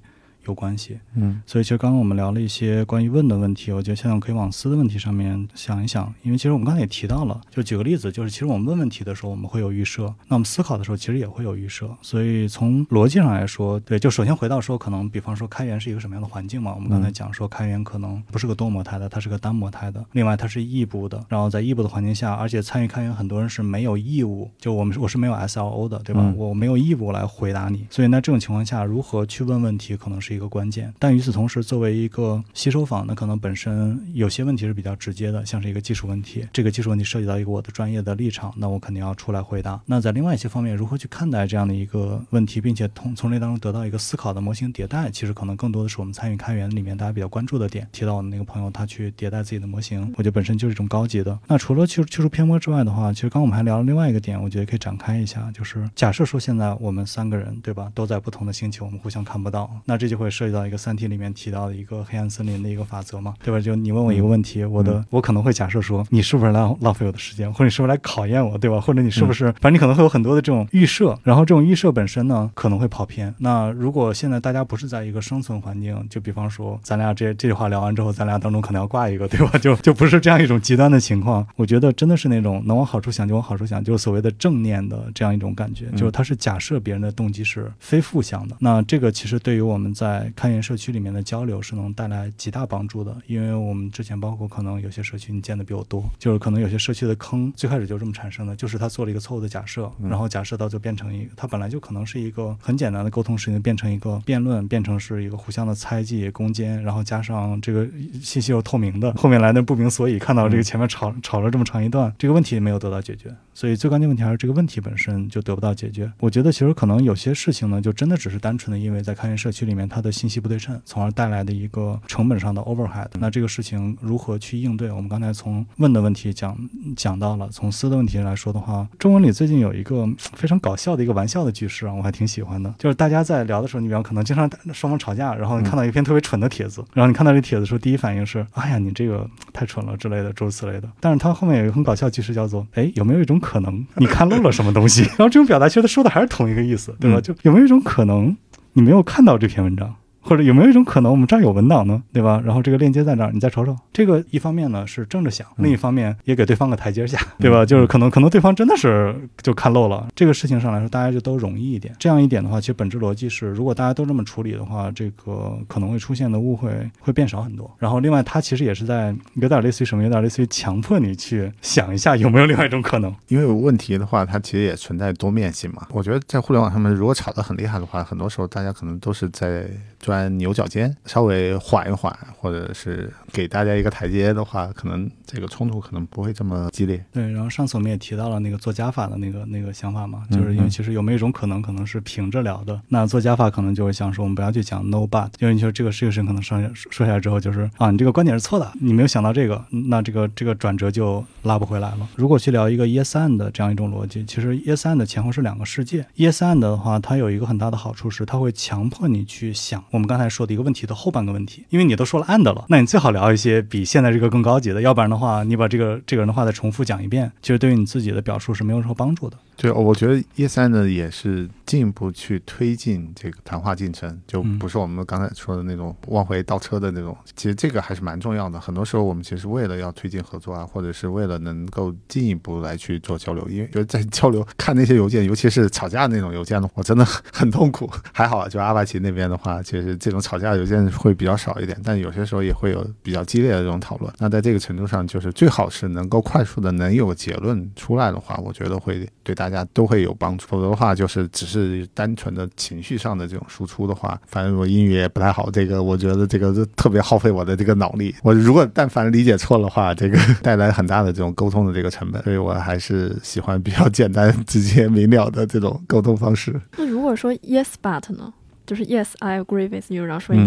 有关系，嗯，所以其实刚刚我们聊了一些关于问的问题，我觉得现在可以往思的问题上面想一想，因为其实我们刚才也提到了，就举个例子，就是其实我们问问题的时候我们会有预设，那我们思考的时候其实也会有预设，所以从逻辑上来说，对，就首先回到说，可能比方说开源是一个什么样的环境嘛？我们刚才讲说开源可能不是个多模态的，它是个单模态的，另外它是异步的，然后在异步的环境下，而且参与开源很多人是没有义务，就我们我是没有 S L O 的，对吧？我没有义务来回答你，所以那这种情况下，如何去问问题可能是是一个关键，但与此同时，作为一个吸收坊，那可能本身有些问题是比较直接的，像是一个技术问题。这个技术问题涉及到一个我的专业的立场，那我肯定要出来回答。那在另外一些方面，如何去看待这样的一个问题，并且从从这当中得到一个思考的模型迭代，其实可能更多的是我们参与开源里面大家比较关注的点。提到我的那个朋友，他去迭代自己的模型，我觉得本身就是一种高级的。那除了去去除偏颇之外的话，其实刚我们还聊了另外一个点，我觉得可以展开一下，就是假设说现在我们三个人，对吧，都在不同的星球，我们互相看不到，那这就会涉及到一个三体里面提。到的一个黑暗森林的一个法则嘛，对吧？就你问我一个问题，我的我可能会假设说，你是不是浪浪费我的时间，或者你是不是来考验我，对吧？或者你是不是，反正你可能会有很多的这种预设，然后这种预设本身呢，可能会跑偏。那如果现在大家不是在一个生存环境，就比方说咱俩这这句话聊完之后，咱俩当中可能要挂一个，对吧？就就不是这样一种极端的情况。我觉得真的是那种能往好处想就往好处想，就是所谓的正念的这样一种感觉，就是它是假设别人的动机是非负向的。那这个其实对于我们在开源社区里面的交流是能带来。极大帮助的，因为我们之前包括可能有些社区你见的比我多，就是可能有些社区的坑最开始就这么产生的，就是他做了一个错误的假设，然后假设到就变成一个，他本来就可能是一个很简单的沟通事情，变成一个辩论，变成是一个互相的猜忌攻坚，然后加上这个信息又透明的，后面来的不明所以，看到这个前面吵吵了这么长一段，这个问题没有得到解决，所以最关键问题还是这个问题本身就得不到解决。我觉得其实可能有些事情呢，就真的只是单纯的因为在开源社区里面它的信息不对称，从而带来的一个。成本上的 overhead，那这个事情如何去应对？我们刚才从问的问题讲讲到了，从思的问题来说的话，中文里最近有一个非常搞笑的一个玩笑的句式啊，我还挺喜欢的，就是大家在聊的时候，你比方可能经常双方吵架，然后你看到一篇特别蠢的帖子，然后你看到这帖子的时候，第一反应是，哎呀，你这个太蠢了之类的，诸如此类的。但是它后面有一个很搞笑句式，叫做，哎，有没有一种可能，你看漏了什么东西？然后这种表达其实他说的还是同一个意思，对吧？就有没有一种可能，你没有看到这篇文章？或者有没有一种可能，我们这儿有文档呢，对吧？然后这个链接在这儿，你再瞅瞅。这个一方面呢是正着想，另一方面也给对方个台阶下，对吧？就是可能可能对方真的是就看漏了这个事情上来说，大家就都容易一点。这样一点的话，其实本质逻辑是，如果大家都这么处理的话，这个可能会出现的误会会变少很多。然后另外，它其实也是在有点类似于什么，有点类似于强迫你去想一下有没有另外一种可能。因为问题的话，它其实也存在多面性嘛。我觉得在互联网上面，如果吵得很厉害的话，很多时候大家可能都是在。钻牛角尖，稍微缓一缓，或者是给大家一个台阶的话，可能这个冲突可能不会这么激烈。对，然后上次我们也提到了那个做加法的那个那个想法嘛，就是因为其实有没有一种可能，可能是平着聊的。那做加法可能就会想说，我们不要去讲 no but，因为你说这个这个事情可能说说下来之后就是啊，你这个观点是错的，你没有想到这个，那这个这个转折就拉不回来了。如果去聊一个 yes and 的这样一种逻辑，其实 yes and 的前后是两个世界。yes and 的话，它有一个很大的好处是，它会强迫你去想我们刚才说的一个问题的后半个问题，因为你都说了 and 了，那你最好聊一些比现在这个更高级的，要不然的话，你把这个这个人的话再重复讲一遍，其实对于你自己的表述是没有任何帮助的。对，我觉得 yes and 也是进一步去推进这个谈话进程，就不是我们刚才说的那种往回倒车的那种。其实这个还是蛮重要的。很多时候我们其实为了要推进合作啊，或者是为了能够进一步来去做交流，因为觉得在交流看那些邮件，尤其是吵架那种邮件的，我真的很痛苦。还好，就阿巴奇那边的话，其实这种吵架邮件会比较少一点，但有些时候也会有比较激烈的这种讨论。那在这个程度上，就是最好是能够快速的能有结论出来的话，我觉得会对大家都会有帮助。否则的话，就是只是单纯的情绪上的这种输出的话，反正我英语也不太好，这个我觉得这个特别耗费我的这个脑力。我如果但凡理解错的话，这个带来很大的这种沟通的这个成本，所以我还是喜欢比较简单、直接、明了的这种沟通方式。那如果说 yes but 呢？就是 yes I agree with you，然后说一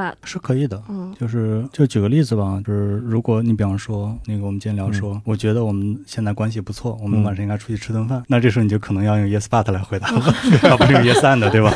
个。是可以的，嗯，就是就举个例子吧，就是如果你比方说那个我们今天聊说，我觉得我们现在关系不错，我们晚上应该出去吃顿饭，那这时候你就可能要用 yes but 来回答了，而不是用 yes and，对吧？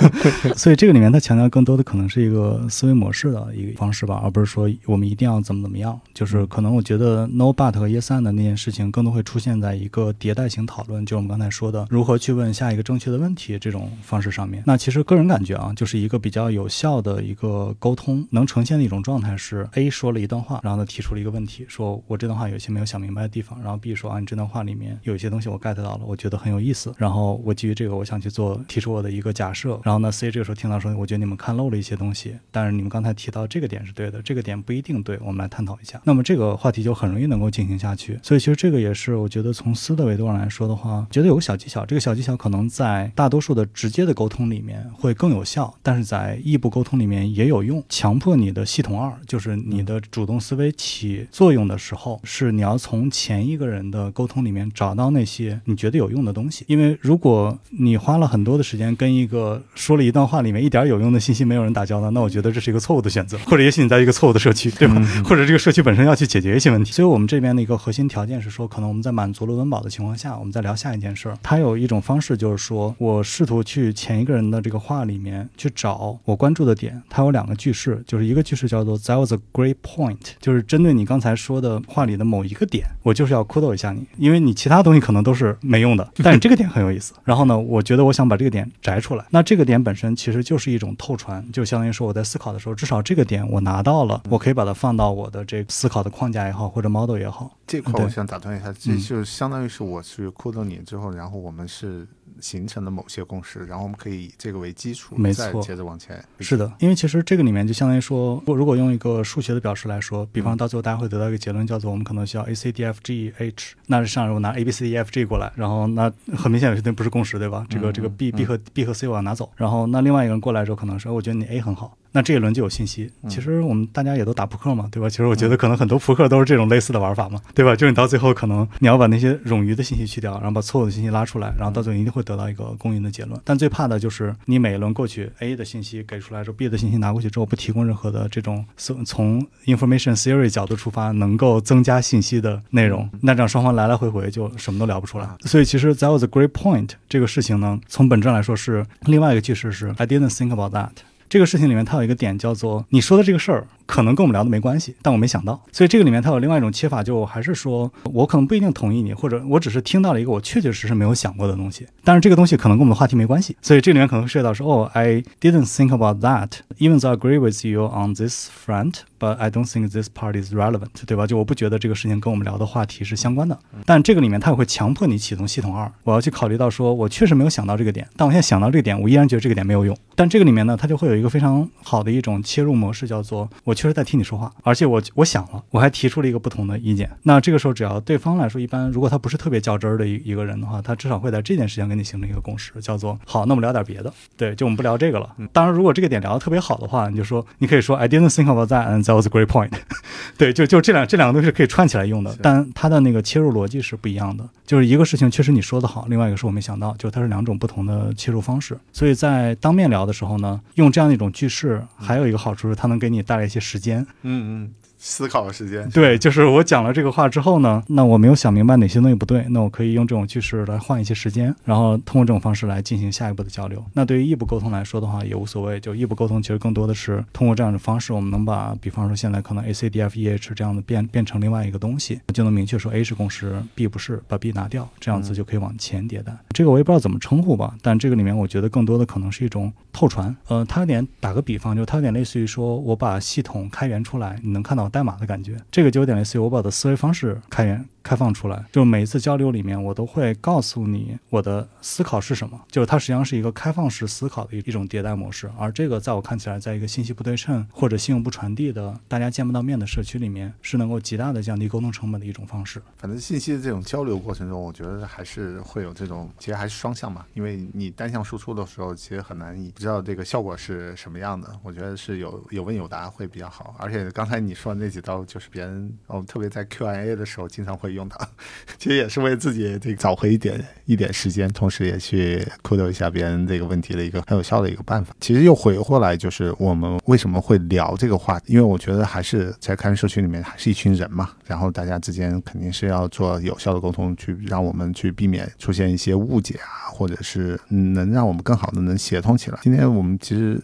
所以这个里面它强调更多的可能是一个思维模式的一个方式吧，而不是说我们一定要怎么怎么样。就是可能我觉得 no but 和 yes and 那件事情更多会出现在一个迭代型讨论，就我们刚才说的如何去问下一个正确的问题这种方式上面。那其实个人感觉啊，就是一个比较有效的一个沟通能呈现的。一种状态是 A 说了一段话，然后他提出了一个问题，说我这段话有些没有想明白的地方。然后 B 说啊，你这段话里面有一些东西我 get 到了，我觉得很有意思。然后我基于这个，我想去做提出我的一个假设。然后呢，C 这个时候听到说，我觉得你们看漏了一些东西，但是你们刚才提到这个点是对的，这个点不一定对，我们来探讨一下。那么这个话题就很容易能够进行下去。所以其实这个也是我觉得从思的维度上来说的话，觉得有个小技巧。这个小技巧可能在大多数的直接的沟通里面会更有效，但是在异步沟通里面也有用。强迫你的系统二就是。你的主动思维起作用的时候，是你要从前一个人的沟通里面找到那些你觉得有用的东西。因为如果你花了很多的时间跟一个说了一段话里面一点有用的信息没有人打交道，那我觉得这是一个错误的选择，或者也许你在一个错误的社区，对吧？或者这个社区本身要去解决一些问题。所以我们这边的一个核心条件是说，可能我们在满足了温饱的情况下，我们再聊下一件事儿。它有一种方式就是说我试图去前一个人的这个话里面去找我关注的点。它有两个句式，就是一个句式叫做 That was a Great point 就是针对你刚才说的话里的某一个点，我就是要哭逗一下你，因为你其他东西可能都是没用的，但是这个点很有意思。然后呢，我觉得我想把这个点摘出来，那这个点本身其实就是一种透传，就相当于说我在思考的时候，至少这个点我拿到了，我可以把它放到我的这个思考的框架也好，或者 model 也好。这块我想打断一下，这就相当于是我去哭逗你之后，然后我们是。形成的某些共识，然后我们可以以这个为基础，没错，接着往前。是的，因为其实这个里面就相当于说，如果用一个数学的表示来说，比方到最后大家会得到一个结论，叫做我们可能需要 a c d f g h，那是上我拿 a b c d e f g 过来，然后那很明显有些东西不是共识，对吧？这个这个 b b 和 b 和 c 我要拿走，然后那另外一个人过来之后，可能说我觉得你 a 很好。那这一轮就有信息。其实我们大家也都打扑克嘛，对吧？其实我觉得可能很多扑克都是这种类似的玩法嘛，对吧？就是你到最后可能你要把那些冗余的信息去掉，然后把错误的信息拉出来，然后到最后一定会得到一个公允的结论。但最怕的就是你每一轮过去，A 的信息给出来之后，B 的信息拿过去之后，不提供任何的这种从 information theory 角度出发能够增加信息的内容，那这样双方来来回回就什么都聊不出来。所以其实 that was a great point 这个事情呢，从本质上来说是另外一个句式是 I didn't think about that。这个事情里面，它有一个点叫做你说的这个事儿。可能跟我们聊的没关系，但我没想到，所以这个里面它有另外一种切法，就还是说我可能不一定同意你，或者我只是听到了一个我确确实实没有想过的东西，但是这个东西可能跟我们的话题没关系，所以这里面可能会涉及到说，哦，I didn't think about that, even though I agree with you on this front, but I don't think this part is relevant，对吧？就我不觉得这个事情跟我们聊的话题是相关的，但这个里面它也会强迫你启动系统二，我要去考虑到说我确实没有想到这个点，但我现在想到这个点，我依然觉得这个点没有用，但这个里面呢，它就会有一个非常好的一种切入模式，叫做我确实在听你说话，而且我我想了，我还提出了一个不同的意见。那这个时候，只要对方来说，一般如果他不是特别较真儿的一一个人的话，他至少会在这件事情跟你形成一个共识，叫做好，那我们聊点别的。对，就我们不聊这个了。当然，如果这个点聊得特别好的话，你就说你可以说 I didn't think about that and that was a great point。对，就就这两这两个东西是可以串起来用的，但它的那个切入逻辑是不一样的。就是一个事情确实你说的好，另外一个是我没想到，就它是两种不同的切入方式。所以在当面聊的时候呢，用这样的一种句式，还有一个好处是它能给你带来一些时间。嗯嗯。思考的时间，对，就是我讲了这个话之后呢，那我没有想明白哪些东西不对，那我可以用这种句式来换一些时间，然后通过这种方式来进行下一步的交流。那对于异步沟通来说的话，也无所谓。就异步沟通其实更多的是通过这样的方式，我们能把，比方说现在可能 A C D F E H 这样的变变成另外一个东西，就能明确说 A 是共识，B 不是，把 B 拿掉，这样子就可以往前迭代。这个我也不知道怎么称呼吧，但这个里面我觉得更多的可能是一种后传。呃，它有点打个比方，就它有点类似于说我把系统开源出来，你能看到代码的感觉。这个就有点类似于我把我的思维方式开源。开放出来，就每一次交流里面，我都会告诉你我的思考是什么。就是它实际上是一个开放式思考的一种迭代模式。而这个在我看起来，在一个信息不对称或者信用不传递的、大家见不到面的社区里面，是能够极大的降低沟通成本的一种方式。反正信息的这种交流过程中，我觉得还是会有这种，其实还是双向嘛。因为你单向输出的时候，其实很难不知道这个效果是什么样的。我觉得是有有问有答会比较好。而且刚才你说的那几刀，就是别人哦，特别在 Q&A 的时候经常会用它。其实也是为自己这个找回一点一点时间，同时也去扣掉一下别人这个问题的一个很有效的一个办法。其实又回过来，就是我们为什么会聊这个话题？因为我觉得还是在开源社区里面，还是一群人嘛，然后大家之间肯定是要做有效的沟通，去让我们去避免出现一些误解啊，或者是能让我们更好的能协同起来。今天我们其实。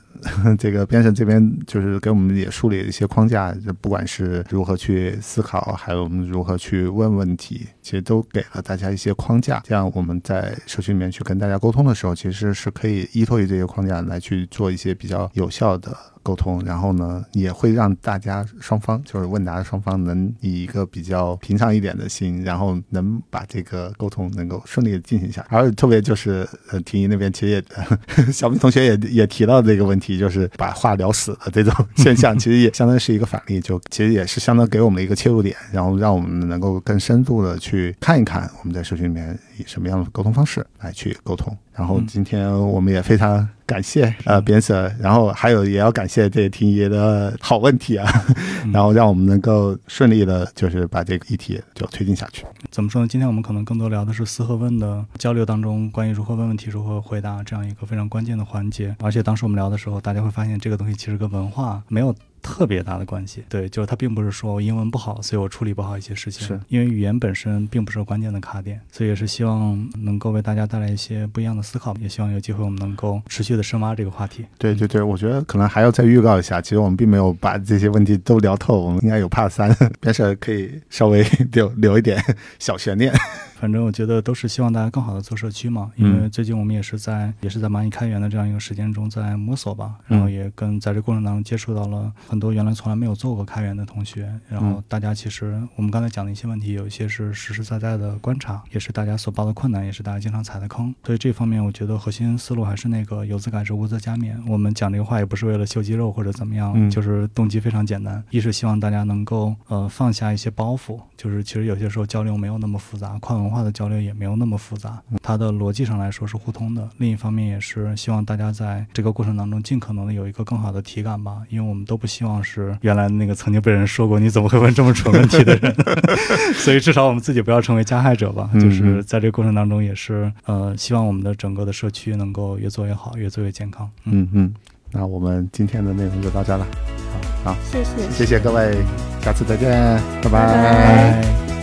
这个编审这边就是给我们也梳理了一些框架，就不管是如何去思考，还有我们如何去问问题，其实都给了大家一些框架。这样我们在社区里面去跟大家沟通的时候，其实是可以依托于这些框架来去做一些比较有效的。沟通，然后呢，也会让大家双方就是问答的双方能以一个比较平常一点的心，然后能把这个沟通能够顺利的进行下。而特别就是呃，婷宜那边其实也，小明同学也也提到这个问题，就是把话聊死的这种现象，其实也相当于是一个反例，就其实也是相当给我们一个切入点，然后让我们能够更深度的去看一看我们在社区里面以什么样的沟通方式来去沟通。然后今天我们也非常感谢呃边色，然后还有也要感谢这听爷的好问题啊，然后让我们能够顺利的，就是把这个议题就推进下去。怎么说呢？今天我们可能更多聊的是思和问的交流当中，关于如何问问题、如何回答这样一个非常关键的环节。而且当时我们聊的时候，大家会发现这个东西其实跟文化没有。特别大的关系，对，就是它并不是说我英文不好，所以我处理不好一些事情，是因为语言本身并不是关键的卡点，所以也是希望能够为大家带来一些不一样的思考，也希望有机会我们能够持续的深挖这个话题。对对对，我觉得可能还要再预告一下，其实我们并没有把这些问题都聊透，我们应该有 part 三，但是可以稍微留留一点小悬念。反正我觉得都是希望大家更好的做社区嘛，因为最近我们也是在也是在蚂蚁开源的这样一个时间中在摸索吧，然后也跟在这过程当中接触到了很多原来从来没有做过开源的同学，然后大家其实我们刚才讲的一些问题，有一些是实实在在的观察，也是大家所抱的困难，也是大家经常踩的坑。所以这方面我觉得核心思路还是那个有则改之，无则加勉。我们讲这个话也不是为了秀肌肉或者怎么样，就是动机非常简单，一是希望大家能够呃放下一些包袱，就是其实有些时候交流没有那么复杂，跨文化。的交流也没有那么复杂，它的逻辑上来说是互通的。另一方面，也是希望大家在这个过程当中尽可能的有一个更好的体感吧，因为我们都不希望是原来那个曾经被人说过你怎么会问这么蠢问题的人，所以至少我们自己不要成为加害者吧。就是在这个过程当中，也是呃，希望我们的整个的社区能够越做越好，越做越健康。嗯嗯，那我们今天的内容就到这了，好，谢谢，谢谢各位，下次再见，拜拜。